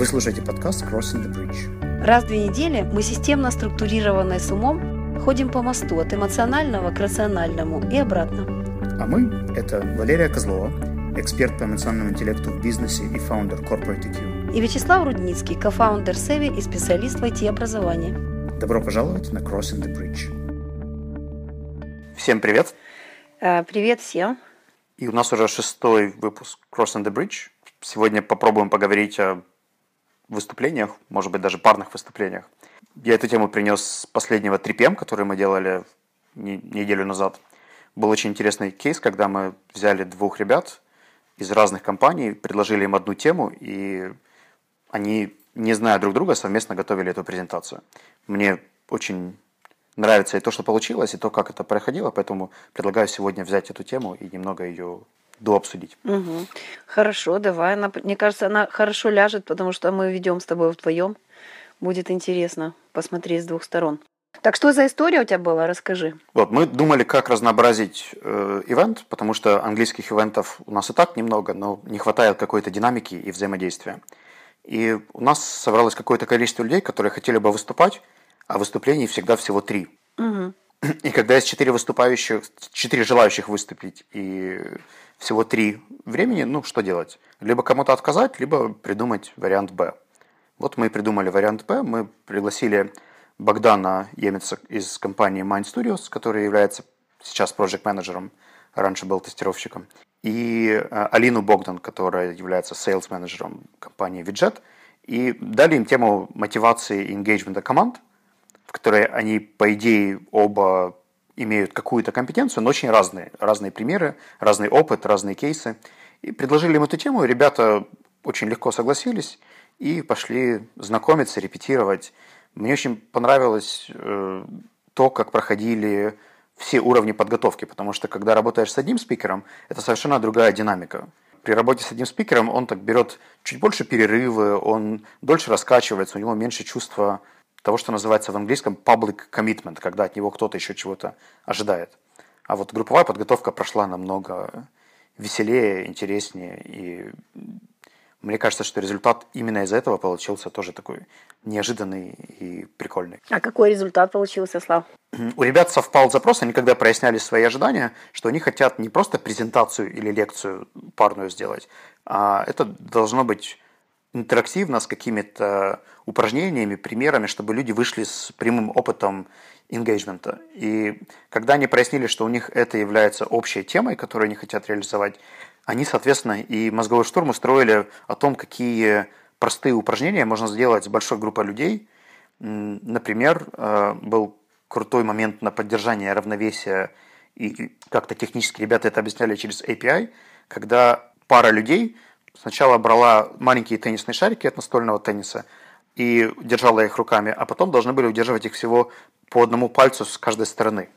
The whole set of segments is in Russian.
Вы слушаете подкаст Crossing the Bridge. Раз в две недели мы системно структурированные с умом ходим по мосту от эмоционального к рациональному и обратно. А мы – это Валерия Козлова, эксперт по эмоциональному интеллекту в бизнесе и фаундер Corporate EQ. И Вячеслав Рудницкий, кофаундер Севи и специалист в IT-образовании. Добро пожаловать на Crossing the Bridge. Всем привет! Э, Привет всем! И у нас уже шестой выпуск Crossing the Bridge. Сегодня попробуем поговорить о выступлениях, может быть, даже парных выступлениях. Я эту тему принес с последнего 3PM, который мы делали не- неделю назад. Был очень интересный кейс, когда мы взяли двух ребят из разных компаний, предложили им одну тему, и они, не зная друг друга, совместно готовили эту презентацию. Мне очень нравится и то, что получилось, и то, как это проходило, поэтому предлагаю сегодня взять эту тему и немного ее дообсудить. Мгм. Хорошо, давай. Она, мне кажется, она хорошо ляжет, потому что мы ведем с тобой вдвоем. Будет интересно посмотреть с двух сторон. Так что за история у тебя была? Расскажи. Вот, мы думали, как разнообразить э, ивент, потому что английских ивентов у нас и так немного, но не хватает какой-то динамики и взаимодействия. И у нас собралось какое-то количество людей, которые хотели бы выступать, а выступлений всегда всего три. Мгм. И когда есть четыре выступающих, четыре желающих выступить и всего три времени, ну что делать? Либо кому-то отказать, либо придумать вариант Б. Вот мы и придумали вариант Б. Мы пригласили Богдана Емеца из компании Mind Studios, который является сейчас проект менеджером раньше был тестировщиком, и э, Алину Богдан, которая является sales менеджером компании Виджет, и дали им тему мотивации и engagement команд, в которой они, по идее, оба имеют какую-то компетенцию, но очень разные. Разные примеры, разный опыт, разные кейсы. И предложили им эту тему, ребята очень легко согласились и пошли знакомиться, репетировать. Мне очень понравилось э, то, как проходили все уровни подготовки, потому что когда работаешь с одним спикером, это совершенно другая динамика. При работе с одним спикером он так берет чуть больше перерывы, он дольше раскачивается, у него меньше чувства того, что называется в английском public commitment, когда от него кто-то еще чего-то ожидает. А вот групповая подготовка прошла намного веселее, интереснее, и мне кажется, что результат именно из этого получился тоже такой неожиданный и прикольный. А какой результат получился, Слав? У ребят совпал запрос, они когда проясняли свои ожидания, что они хотят не просто презентацию или лекцию парную сделать, а это должно быть интерактивно с какими-то упражнениями, примерами, чтобы люди вышли с прямым опытом engagement. И когда они прояснили, что у них это является общей темой, которую они хотят реализовать, они, соответственно, и мозговой штурм устроили о том, какие простые упражнения можно сделать с большой группой людей. Например, э, был крутой момент на поддержание равновесия, и как-то технически ребята это объясняли через API, когда пара людей сначала брала маленькие теннисные шарики от настольного тенниса и держала их руками, а потом должны были удерживать их всего по одному пальцу с каждой стороны.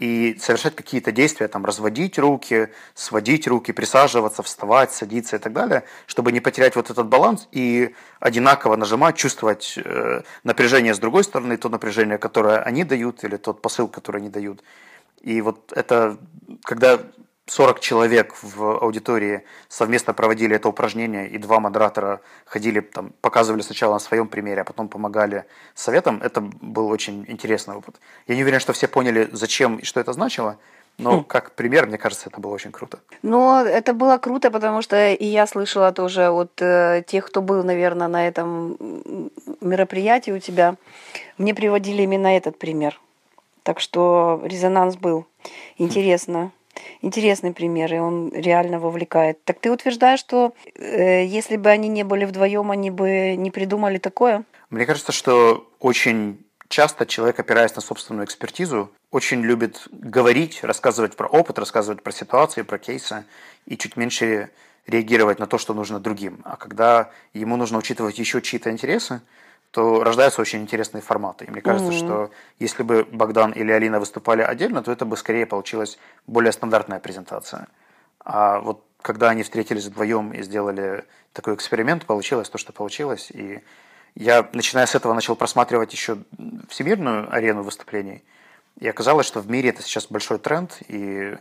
И совершать какие-то действия, там, разводить руки, сводить руки, присаживаться, вставать, садиться и так далее, чтобы не потерять вот этот баланс и одинаково нажимать, чувствовать э, напряжение с другой стороны, то напряжение, которое они дают, или тот посыл, который они дают. И вот это, когда 40 человек в аудитории совместно проводили это упражнение, и два модератора ходили, там, показывали сначала на своем примере, а потом помогали советам, это был очень интересный опыт. Я не уверен, что все поняли, зачем и что это значило, но как пример, мне кажется, это было очень круто. Но это было круто, потому что и я слышала тоже от э, тех, кто был, наверное, на этом мероприятии у тебя, мне приводили именно этот пример. Так что резонанс был. Интересно. Интересный пример, и он реально вовлекает. Так ты утверждаешь, что э, если бы они не были вдвоем, они бы не придумали такое? Мне кажется, что очень часто человек, опираясь на собственную экспертизу, очень любит говорить, рассказывать про опыт, рассказывать про ситуации, про кейсы, и чуть меньше реагировать на то, что нужно другим. А когда ему нужно учитывать еще чьи-то интересы, то рождаются очень интересные форматы. И мне кажется, что если бы Богдан или Алина выступали отдельно, то это бы скорее получилась более стандартная презентация. А вот когда они встретились вдвоем и сделали такой эксперимент, получилось то, что получилось. И я, начиная с этого, начал просматривать еще всемирную арену выступлений. И оказалось, что в мире это сейчас большой тренд, и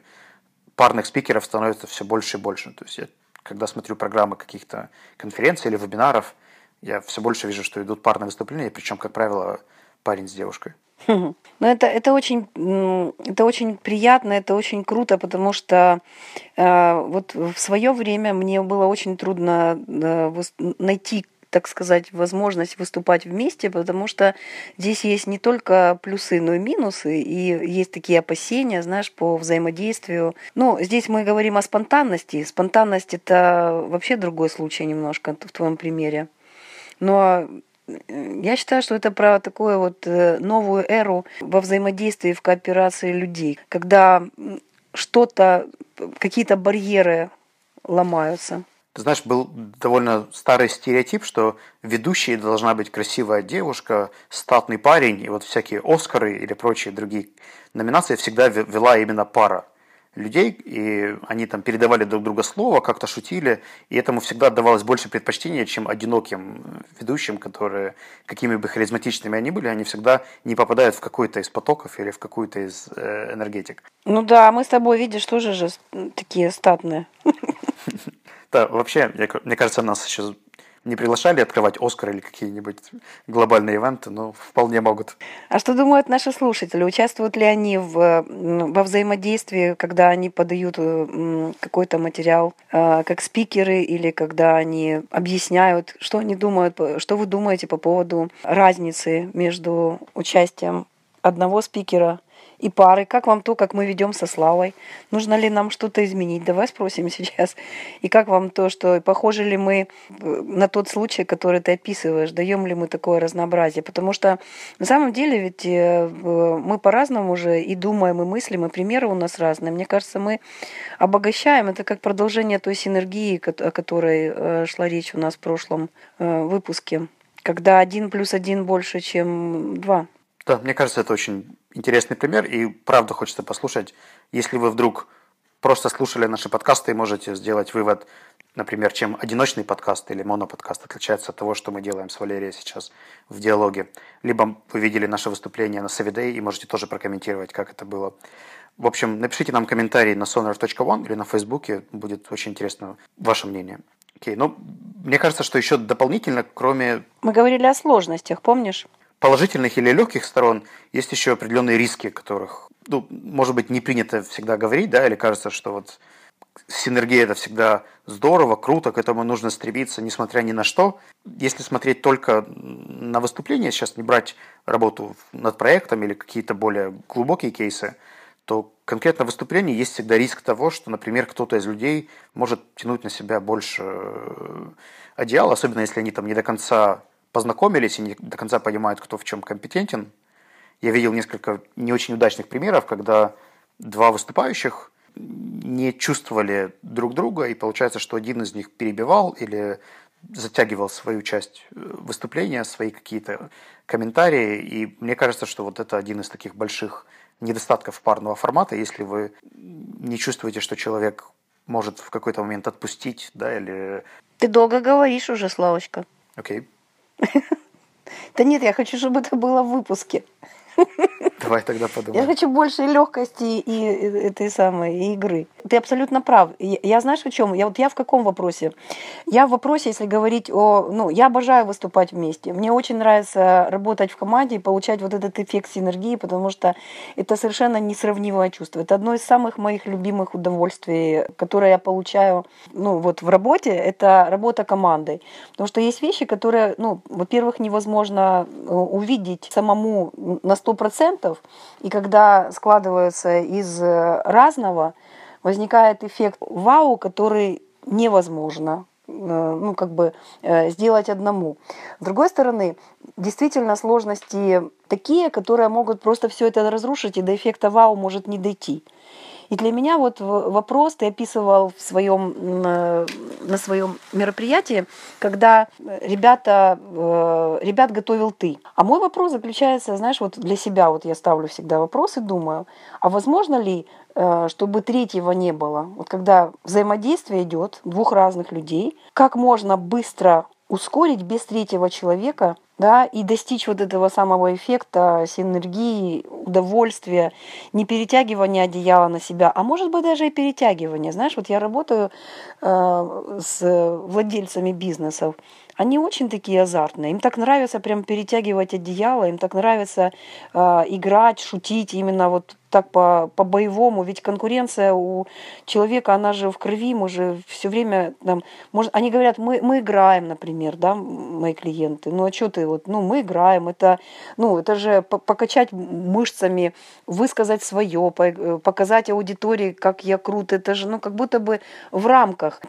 парных спикеров становится все больше и больше. То есть я, когда смотрю программы каких-то конференций или вебинаров, Я все больше вижу, что идут парные выступления, причем, как правило, парень с девушкой. Ну, это, это, очень, это очень приятно, это очень круто, потому что э, вот в свое время мне было очень трудно э, найти так сказать, возможность выступать вместе, потому что здесь есть не только плюсы, но и минусы, и есть такие опасения, знаешь, по взаимодействию. Ну, здесь мы говорим о спонтанности. Спонтанность – это вообще другой случай немножко в твоем примере. Но я считаю, что это про такую вот э, новую эру во взаимодействии, в кооперации людей, когда что-то, какие-то барьеры ломаются. Ты знаешь, был довольно старый стереотип, что ведущей должна быть красивая девушка, статный парень, и вот всякие Оскары или прочие другие номинации всегда вела именно пара людей, и они там передавали друг друга слово, как-то шутили, и этому всегда отдавалось больше предпочтения, чем одиноким ведущим, которые, какими бы харизматичными они были, они всегда не попадают в какой-то из потоков или в какую-то из э, энергетик. Ну да, мы с тобой, видишь, тоже же такие статные. Да, вообще, мне кажется, нас еще не приглашали открывать Оскар или какие-нибудь глобальные ивенты, но вполне могут. А что думают наши слушатели? Участвуют ли они в, во взаимодействии, когда они подают какой-то материал э, как спикеры или когда они объясняют, что они думают, что вы думаете по поводу разницы между участием одного спикера и пары. Как вам то, как мы ведем со Славой? Нужно ли нам что-то изменить? Давай спросим сейчас. И как вам то, что похожи ли мы э, на тот случай, который ты описываешь? Даем ли мы такое разнообразие? Потому что на самом деле ведь э, мы по-разному уже и думаем, и мыслим, и примеры у нас разные. Мне кажется, мы обогащаем. Это как продолжение той синергии, о которой э, шла речь у нас в прошлом выпуске. Когда один плюс один больше, чем два. Да, мне кажется, это очень интересный пример, и правда хочется послушать. Если вы вдруг просто слушали наши подкасты, можете сделать вывод, например, чем одиночный подкаст или моноподкаст отличается от того, что мы делаем с Валерией сейчас в диалоге. Либо вы видели наше выступление на Savvy и можете тоже прокомментировать, как это было. В общем, напишите нам комментарий на sonar.one или на Фейсбуке, будет очень интересно ваше мнение. Окей, ну, мне кажется, что еще дополнительно, кроме... Мы говорили о сложностях, помнишь? Положительных или легких сторон есть еще определенные риски, которых, ну, может быть, не принято всегда говорить, да, или кажется, что вот синергия это всегда здорово, круто, к этому нужно стремиться, несмотря ни на что. Если смотреть только на выступление, сейчас не брать работу над проектом или какие-то более глубокие кейсы, то конкретно в выступлении есть всегда риск того, что, например, кто-то из людей может тянуть на себя больше э, одеяла, особенно если они там не до конца познакомились и не до конца понимают, кто в чем компетентен. Я видел несколько не очень удачных примеров, когда два выступающих не чувствовали друг друга, и получается, что один из них перебивал или затягивал свою часть э, выступления, свои какие-то комментарии. И мне кажется, что вот это один из таких больших недостатков парного формата, если вы не чувствуете, что человек может в какой-то момент отпустить, да, или... Ты долго говоришь уже, Славочка. Окей. Okay. Да нет, я хочу, чтобы это было в выпуске. Давай тогда подумаем. Я хочу больше легкости и этой самой игры. Ты абсолютно прав. Я знаешь, о чем? Я вот я в каком вопросе? Я в вопросе, если говорить о... Ну, я обожаю выступать вместе. Мне очень нравится работать в команде и получать вот этот эффект синергии, потому что это совершенно несравнимое чувство. Это одно из самых моих любимых удовольствий, которое я получаю, ну, вот в работе, это работа командой. Потому что есть вещи, которые, ну, во-первых, невозможно э, увидеть самому на сто процентов, и когда складывается из э, разного, возникает эффект вау, который невозможно э, ну, как бы э, сделать одному. С другой стороны, действительно сложности такие, которые могут просто все это разрушить, и до эффекта вау может не дойти. И для меня вот вопрос ты описывал в своем, на своем мероприятии, когда ребята, э, ребят готовил ты. А мой вопрос заключается, знаешь, вот для себя вот я ставлю всегда вопрос и думаю, а возможно ли, э, чтобы третьего не было? Вот когда взаимодействие идет двух разных людей, как можно быстро ускорить без третьего человека да, и достичь вот этого самого эффекта синергии, удовольствия, не перетягивания одеяла на себя, а может быть даже и перетягивания. Знаешь, вот я работаю э, с владельцами бизнесов, они очень такие азартные. Им так нравится прям перетягивать одеяло, им так нравится э, играть, шутить именно вот так по, по-боевому, ведь конкуренция у человека, она же в крови, мы же все время, там, может, они говорят, мы, мы играем, например, да, мои клиенты, ну а что ты, вот, ну мы играем, это, ну это же покачать мышцами, высказать свое, показать аудитории, как я крут, это же, ну как будто бы в рамках,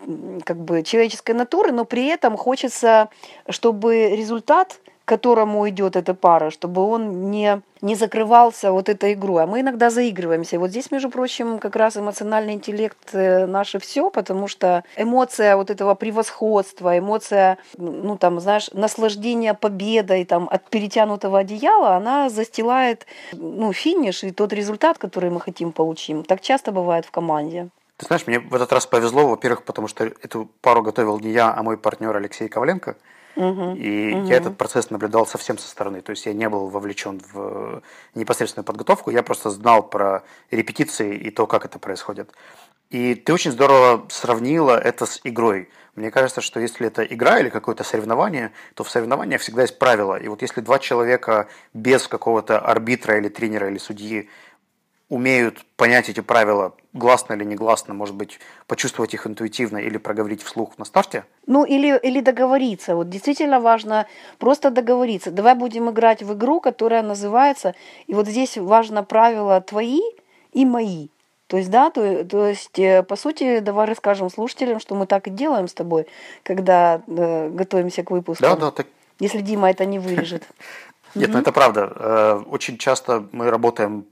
как бы, человеческой натуры, но при этом хочется, чтобы результат к которому идет эта пара, чтобы он не, не закрывался вот этой игрой. А мы иногда заигрываемся. Вот здесь, между прочим, как раз эмоциональный интеллект э, наше все, потому что эмоция вот этого превосходства, эмоция, ну там, знаешь, наслаждения победой там, от перетянутого одеяла, она застилает ну, финиш и тот результат, который мы хотим получить. Так часто бывает в команде. Ты знаешь, мне в этот раз повезло, во-первых, потому что эту пару готовил не я, а мой партнер Алексей Коваленко – Угу, и угу. я этот процесс наблюдал совсем со стороны. То есть я не был вовлечен в непосредственную подготовку, я просто знал про репетиции и то, как это происходит. И ты очень здорово сравнила это с игрой. Мне кажется, что если это игра или какое-то соревнование, то в соревнованиях всегда есть правила. И вот если два человека без какого-то арбитра или тренера или судьи умеют понять эти правила гласно или негласно, может быть, почувствовать их интуитивно или проговорить вслух на старте? Ну, или, или договориться. Вот действительно важно просто договориться. Давай будем играть в игру, которая называется... И вот здесь важно правила твои и мои. То есть, да, то, то есть, э, по сути, давай расскажем слушателям, что мы так и делаем с тобой, когда э, готовимся к выпуску. Да, да, так. Если Дима это не вырежет. Нет, ну это правда. Э, очень часто мы работаем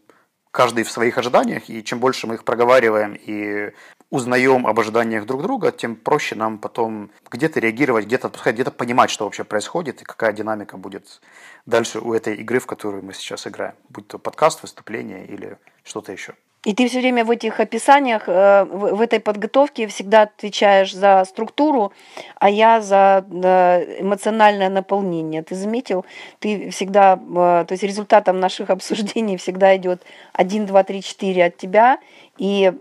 каждый в своих ожиданиях, и чем больше мы их проговариваем и узнаем об ожиданиях друг друга, тем проще нам потом где-то реагировать, где-то отпускать, где-то понимать, что вообще происходит и какая динамика будет дальше у этой игры, в которую мы сейчас играем, будь то подкаст, выступление или что-то еще. И ты все время в этих описаниях, э, в этой подготовке всегда отвечаешь за структуру, а я за эмоциональное наполнение. Ты заметил, ты всегда, э, то есть результатом наших обсуждений всегда идет 1, 2, 3, 4 от тебя, и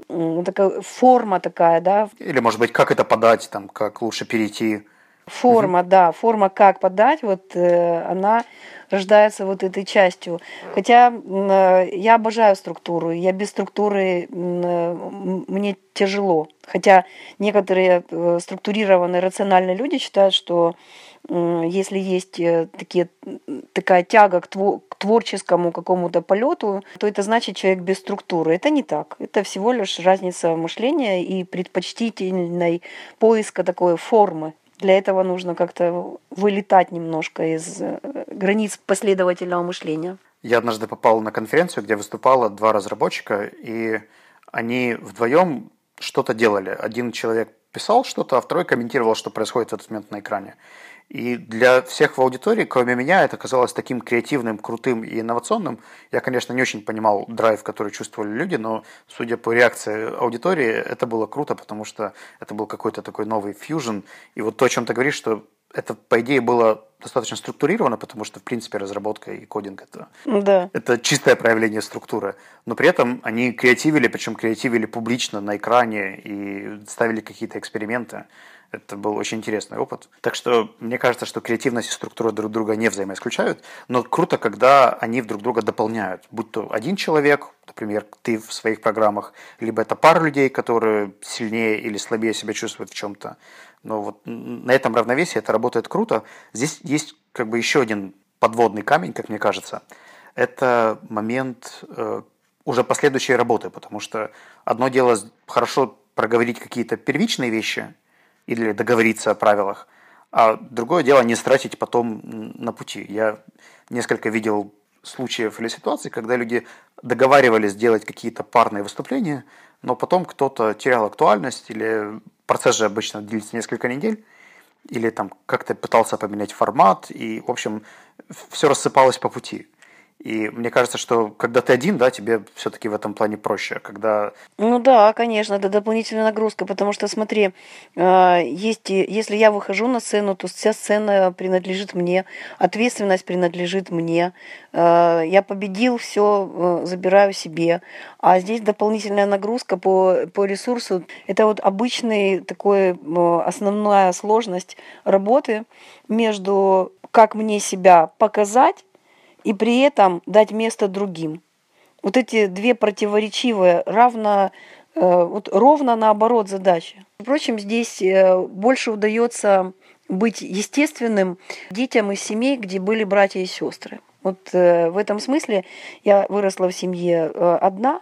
такая форма такая, да. Или, может быть, как это подать, там, как лучше перейти. Форма, угу. да, форма, как подать, вот э, она рождается вот этой частью. Хотя э, я обожаю структуру, я без структуры э, мне тяжело. Хотя некоторые э, структурированные рациональные люди считают, что если есть такие, такая тяга к, к творческому какому-то полету, то это значит человек без структуры. Это не так. Это всего лишь разница мышления и предпочтительной поиска такой формы. Для этого нужно как-то вылетать немножко из э, границ последовательного мышления. Я однажды попал на конференцию, где выступало два разработчика, и они вдвоем что-то делали. Один человек писал что-то, а второй комментировал, что происходит в этот момент на экране. И для всех в аудитории, кроме меня, это казалось таким креативным, крутым и инновационным. Я, конечно, не очень понимал драйв, который чувствовали люди, но, судя по реакции аудитории, это было круто, потому что это был какой-то такой новый фьюжн. И вот то, о чем ты говоришь, что это, по идее, было достаточно структурировано, потому что, в принципе, разработка и кодинг это, да. это чистое проявление структуры. Но при этом они креативили, причем креативили публично на экране и ставили какие-то эксперименты. Это был очень интересный опыт. Так что мне кажется, что креативность и структура друг друга не взаимоисключают, но круто, когда они друг друга дополняют. Будь то один человек, например, ты в своих программах, либо это пара людей, которые сильнее или слабее себя чувствуют в чем-то. Но вот на этом равновесии это работает круто. Здесь есть как бы еще один подводный камень, как мне кажется. Это момент э, уже последующей работы, потому что одно дело хорошо проговорить какие-то первичные вещи – или договориться о правилах. А другое дело не стратить потом на пути. Я несколько видел случаев или ситуаций, когда люди договаривались сделать какие-то парные выступления, но потом кто-то терял актуальность, или процесс же обычно длится несколько недель, или там как-то пытался поменять формат, и, в общем, все рассыпалось по пути. И мне кажется, что когда ты один, да, тебе все-таки в этом плане проще. Когда... Ну да, конечно, это дополнительная нагрузка, потому что, смотри, э, есть, если я выхожу на сцену, то вся сцена принадлежит мне, ответственность принадлежит мне. Э, я победил, все забираю себе. А здесь дополнительная нагрузка по, по ресурсу. Это вот обычный такой основная сложность работы между как мне себя показать и при этом дать место другим. Вот эти две противоречивые, равно, э, вот ровно наоборот задачи. Впрочем, здесь э, больше удается быть естественным детям из семей, где были братья и сестры. Вот э, в этом смысле я выросла в семье одна,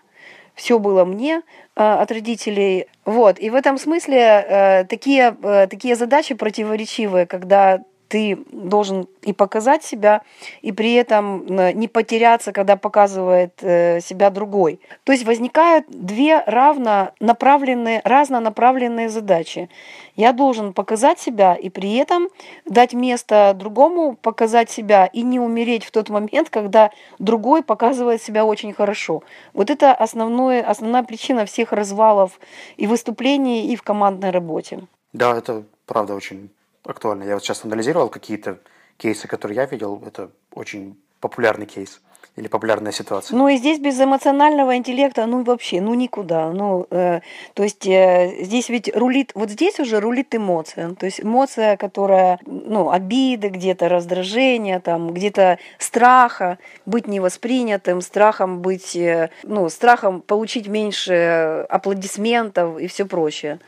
все было мне от родителей. Вот. И в этом смысле такие, такие задачи противоречивые, когда ты должен и показать себя, и при этом э, не потеряться, когда показывает э, себя другой. То есть возникают две равно направленные, разнонаправленные задачи. Я должен показать себя и при этом дать место другому показать себя и не умереть в тот момент, когда другой показывает себя очень хорошо. Вот это основное, основная причина всех развалов и выступлений, и в командной работе. Да, это правда очень актуально. Я вот сейчас анализировал какие-то кейсы, которые я видел. Это очень популярный кейс или популярная ситуация. Ну и здесь без эмоционального интеллекта, ну вообще, ну никуда. Ну, э, то есть э, здесь ведь рулит, вот здесь уже рулит эмоция. То есть эмоция, которая, ну, обиды где-то, раздражение, там, где-то страха быть невоспринятым, страхом быть, э, ну, страхом получить меньше аплодисментов и все прочее.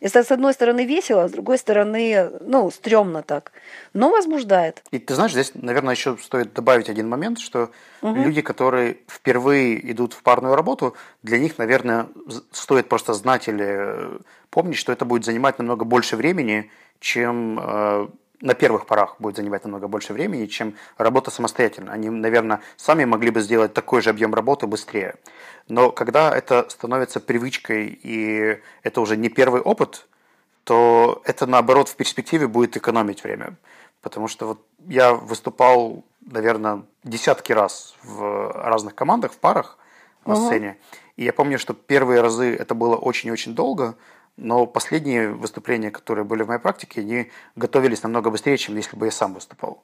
Это, с одной стороны, весело, а с другой стороны, ну, стрёмно так, но возбуждает. И ты знаешь, здесь, наверное, еще стоит добавить один момент, что угу. люди, которые впервые идут в парную работу, для них, наверное, стоит просто знать или э, помнить, что это будет занимать намного больше времени, чем э, на первых порах будет занимать намного больше времени, чем работа самостоятельно. Они, наверное, сами могли бы сделать такой же объем работы быстрее. Но когда это становится привычкой и это уже не первый опыт, то это, наоборот, в перспективе будет экономить время. Потому что вот я выступал, наверное, десятки раз в разных командах, в парах на угу. сцене. И я помню, что первые разы это было очень-очень долго, но последние выступления, которые были в моей практике, они готовились намного быстрее, чем если бы я сам выступал.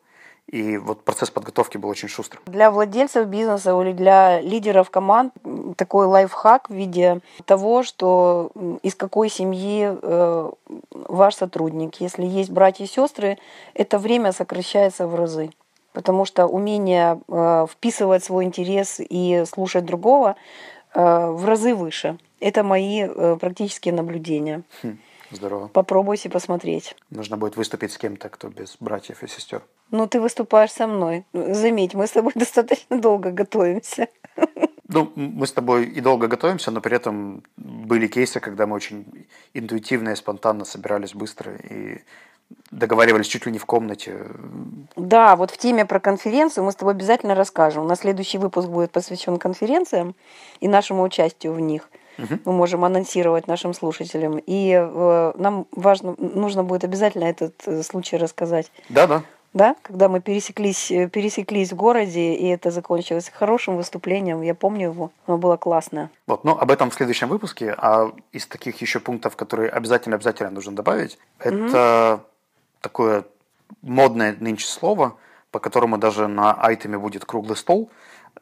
И вот процесс подготовки был очень шустрый. Для владельцев бизнеса или для лидеров команд такой лайфхак в виде того, что из какой семьи э, ваш сотрудник. Если есть братья и сестры, это время сокращается в разы. Потому что умение э, вписывать свой интерес и слушать другого э, в разы выше. Это мои практические наблюдения. Хм, здорово. Попробуйте посмотреть. Нужно будет выступить с кем-то, кто без братьев и сестер. Ну, ты выступаешь со мной. Заметь, мы с тобой достаточно долго готовимся. Ну, мы с тобой и долго готовимся, но при этом были кейсы, когда мы очень интуитивно и спонтанно собирались быстро и договаривались чуть ли не в комнате. Да, вот в теме про конференцию мы с тобой обязательно расскажем. У нас следующий выпуск будет посвящен конференциям и нашему участию в них – угу. мы можем анонсировать нашим слушателям. И э, нам важно, нужно будет обязательно этот э, случай рассказать. Да, да. Да, когда мы пересеклись, э, пересеклись в городе, и это закончилось хорошим выступлением. Я помню его, оно было классное. Вот, ну, об этом в следующем выпуске. А из таких еще пунктов, которые обязательно-обязательно нужно добавить, это угу. такое модное нынче слово, по которому даже на айтеме будет круглый стол,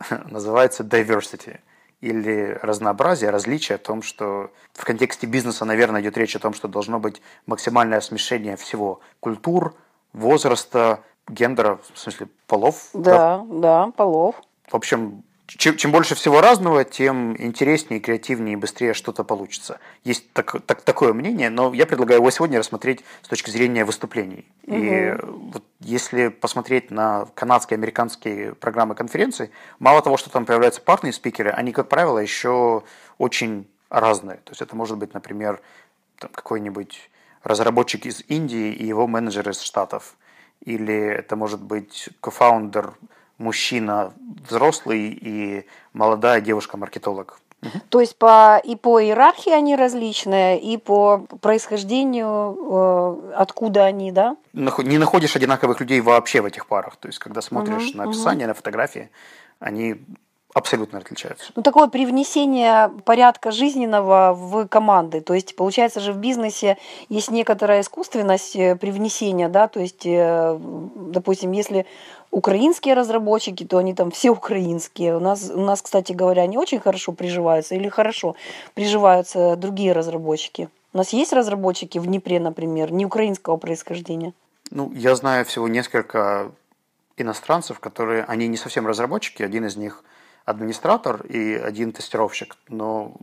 называется diversity или разнообразие, различие о том, что в контексте бизнеса, наверное, идет речь о том, что должно быть максимальное смешение всего культур, возраста, гендера, в смысле полов. Да, да, да полов. В общем, чем, чем больше всего разного, тем интереснее, креативнее и быстрее что-то получится. Есть так, так, такое мнение, но я предлагаю его сегодня рассмотреть с точки зрения выступлений. Угу. И вот если посмотреть на канадские, американские программы конференций, мало того, что там появляются парные спикеры, они, как правило, еще очень разные. То есть это может быть, например, какой-нибудь разработчик из Индии и его менеджер из Штатов. Или это может быть кофаундер мужчина взрослый и молодая девушка-маркетолог. То есть по, и по иерархии они различные, и по происхождению, э, откуда они, да? Не находишь одинаковых людей вообще в этих парах. То есть, когда смотришь угу, на описание, угу. на фотографии, они абсолютно отличаются. Ну, такое привнесение порядка жизненного в команды. То есть, получается же, в бизнесе есть некоторая искусственность э, привнесения, да, то есть, э, допустим, если украинские разработчики, то они там все украинские. У нас, у нас, кстати говоря, не очень хорошо приживаются или хорошо приживаются другие разработчики. У нас есть разработчики в Днепре, например, не украинского происхождения? Ну, я знаю всего несколько иностранцев, которые, они не совсем разработчики, один из них администратор и один тестировщик, но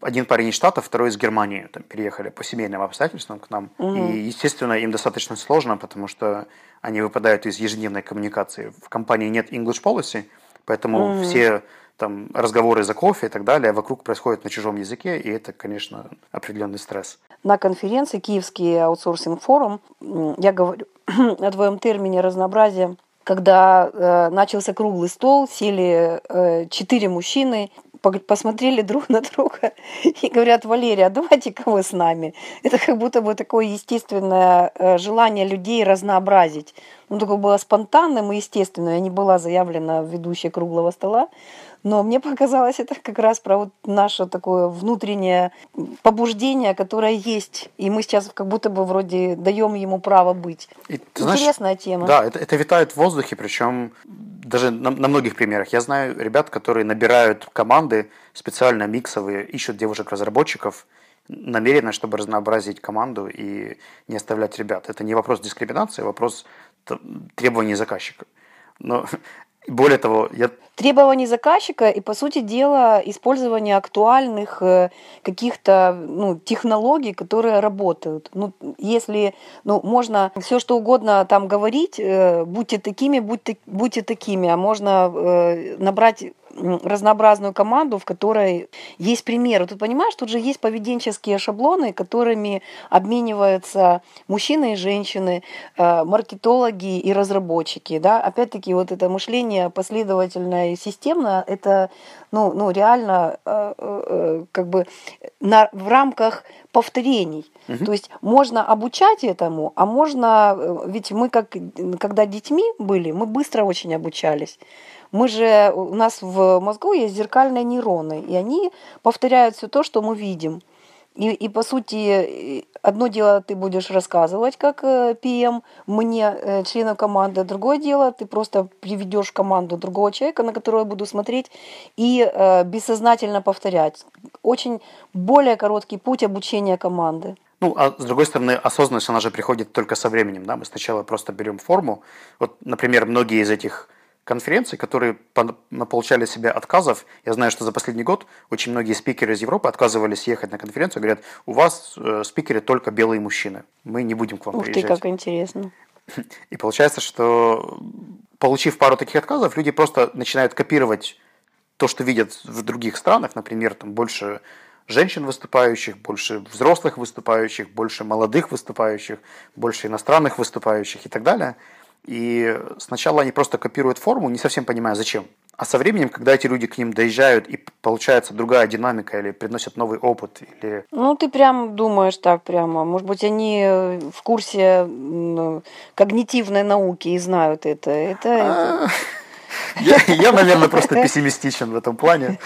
один парень из Штатов, второй из Германии, там, переехали по семейным обстоятельствам к нам. Угу. И, естественно, им достаточно сложно, потому что они выпадают из ежедневной коммуникации. В компании нет English policy, поэтому угу. все там разговоры за кофе и так далее вокруг происходят на чужом языке, и это, конечно, определенный стресс. На конференции Киевский аутсорсинг форум я говорю о твоем термине разнообразия когда э, начался круглый стол, сели э, четыре мужчины, посмотрели друг на друга и говорят, Валерия, а давайте-ка вы с нами. Это как будто бы такое естественное э, желание людей разнообразить. Ну, такое было спонтанным и естественным. Я не была заявлена ведущей круглого стола. Но мне показалось это как раз про вот наше такое внутреннее побуждение, которое есть. И мы сейчас как будто бы вроде даем ему право быть. И, ты Интересная знаешь, тема. Да, это, это витает в воздухе, причем даже на, на многих примерах. Я знаю ребят, которые набирают команды специально миксовые, ищут девушек-разработчиков, намеренно, чтобы разнообразить команду и не оставлять ребят. Это не вопрос дискриминации, а вопрос требований заказчика. Но более того, я... Требований заказчика и, по сути дела, использование актуальных э, каких-то ну, технологий, которые работают. Ну, если ну, можно все что угодно там говорить, э, будьте такими, будьте, будьте такими, а можно э, набрать разнообразную команду, в которой есть примеры. Тут понимаешь, тут же есть поведенческие шаблоны, которыми обмениваются мужчины и женщины, э, маркетологи и разработчики. Да? Опять-таки вот это мышление последовательное и системное, это ну, ну, реально э, э, как бы на, в рамках повторений. Угу. То есть можно обучать этому, а можно, ведь мы как, когда детьми были, мы быстро очень обучались. Мы же, у нас в мозгу есть зеркальные нейроны, и они повторяют все то, что мы видим. И, и по сути, одно дело ты будешь рассказывать как PM э, мне, э, члену команды, другое дело ты просто приведешь команду другого человека, на которого я буду смотреть, и э, бессознательно повторять. Очень более короткий путь обучения команды. Ну, а с другой стороны, осознанность, она же приходит только со временем, да, мы сначала просто берем форму. Вот, например, многие из этих конференций, которые получали себе отказов. Я знаю, что за последний год очень многие спикеры из Европы отказывались ехать на конференцию, говорят, у вас э, спикеры только белые мужчины, мы не будем к вам Ух приезжать. Ух ты, как интересно. И получается, что получив пару таких отказов, люди просто начинают копировать то, что видят в других странах, например, там больше женщин выступающих, больше взрослых выступающих, больше молодых выступающих, больше иностранных выступающих и так далее – и сначала они просто копируют форму, не совсем понимая зачем. А со временем, когда эти люди к ним доезжают, и получается другая динамика, или приносят новый опыт, или... Ну, ты прям думаешь так прямо. Может быть, они в курсе ну, когнитивной науки и знают это. Это... А, я, я, наверное, просто пессимистичен в этом плане.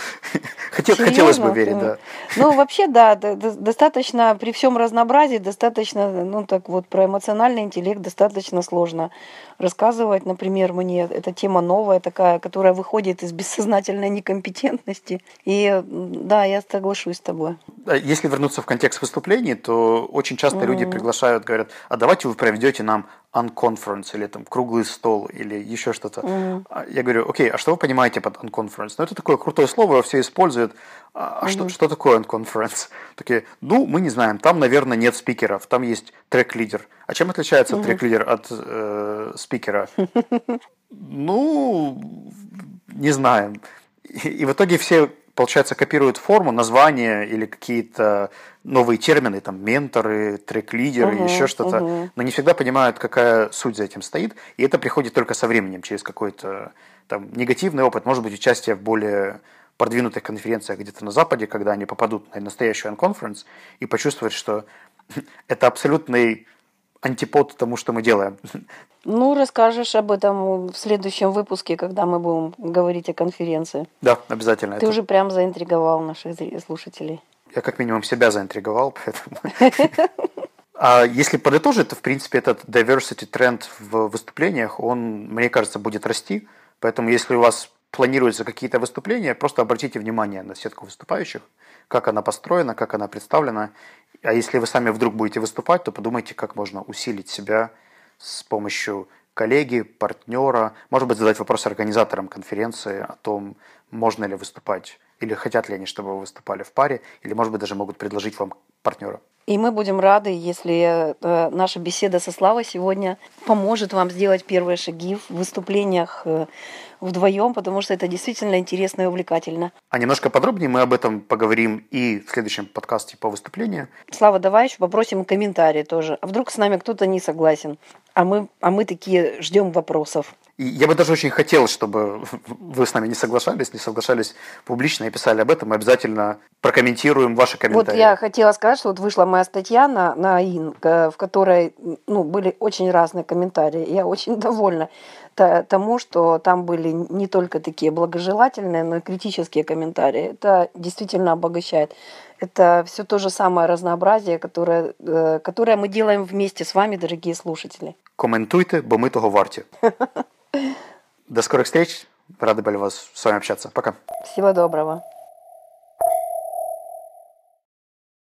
Хотел, хотелось бы верить, да. Ну, вообще, да, достаточно, при всем разнообразии, достаточно, ну, так вот, про эмоциональный интеллект достаточно сложно рассказывать. Например, мне эта тема новая такая, которая выходит из бессознательной некомпетентности. И да, я соглашусь с тобой. Если вернуться в контекст выступлений, то очень часто mm-hmm. люди приглашают, говорят, а давайте вы проведете нам unconference или там круглый стол или еще что-то. Mm-hmm. Я говорю, окей, а что вы понимаете под unconference? Ну, это такое крутое слово, его все используют. А mm-hmm. что, что такое unconference? Такие, ну, мы не знаем, там, наверное, нет спикеров, там есть трек-лидер. А чем отличается mm-hmm. трек-лидер от э, спикера? Ну, не знаем. И в итоге все получается, копируют форму, название или какие-то новые термины, там, менторы, трек-лидеры, uh-huh, еще что-то, uh-huh. но не всегда понимают, какая суть за этим стоит, и это приходит только со временем, через какой-то там негативный опыт, может быть, участие в более продвинутых конференциях где-то на Западе, когда они попадут на настоящую конференц и почувствуют, что это абсолютный антипод тому, что мы делаем. Ну, расскажешь об этом в следующем выпуске, когда мы будем говорить о конференции. Да, обязательно. Ты Это- уже прям заинтриговал наших слушателей. Я как минимум себя заинтриговал, поэтому... А если подытожить, то, в принципе, этот diversity тренд в выступлениях, он, мне кажется, будет расти. Поэтому, если у вас планируются какие-то выступления, просто обратите внимание на сетку выступающих, как она построена, как она представлена. А если вы сами вдруг будете выступать, то подумайте, как можно усилить себя с помощью коллеги, партнера, может быть, задать вопрос организаторам конференции о том, можно ли выступать, или хотят ли они, чтобы вы выступали в паре, или, может быть, даже могут предложить вам партнера. И мы будем рады, если э, наша беседа со Славой сегодня поможет вам сделать первые шаги в выступлениях э, вдвоем, потому что это действительно интересно и увлекательно. А немножко подробнее мы об этом поговорим и в следующем подкасте по выступлению. Слава, давай еще попросим комментарии тоже. А вдруг с нами кто-то не согласен, а мы, а мы такие ждем вопросов. И я бы даже очень хотел, чтобы вы с нами не соглашались, не соглашались публично и писали об этом. Мы обязательно прокомментируем ваши Вот комментарии. я хотела сказать, что вот вышла моя статья на, на ИН, э, в которой ну, были очень разные комментарии. Я очень довольна тому, что там были не только такие благожелательные, но и критические комментарии. Это действительно обогащает. Это все то же самое разнообразие, которое, э, которое мы делаем вместе с вами, дорогие слушатели. Комментуйте, бо мы того варті. До скорых встреч. Рады были вас с вами общаться. Пока. Всего доброго.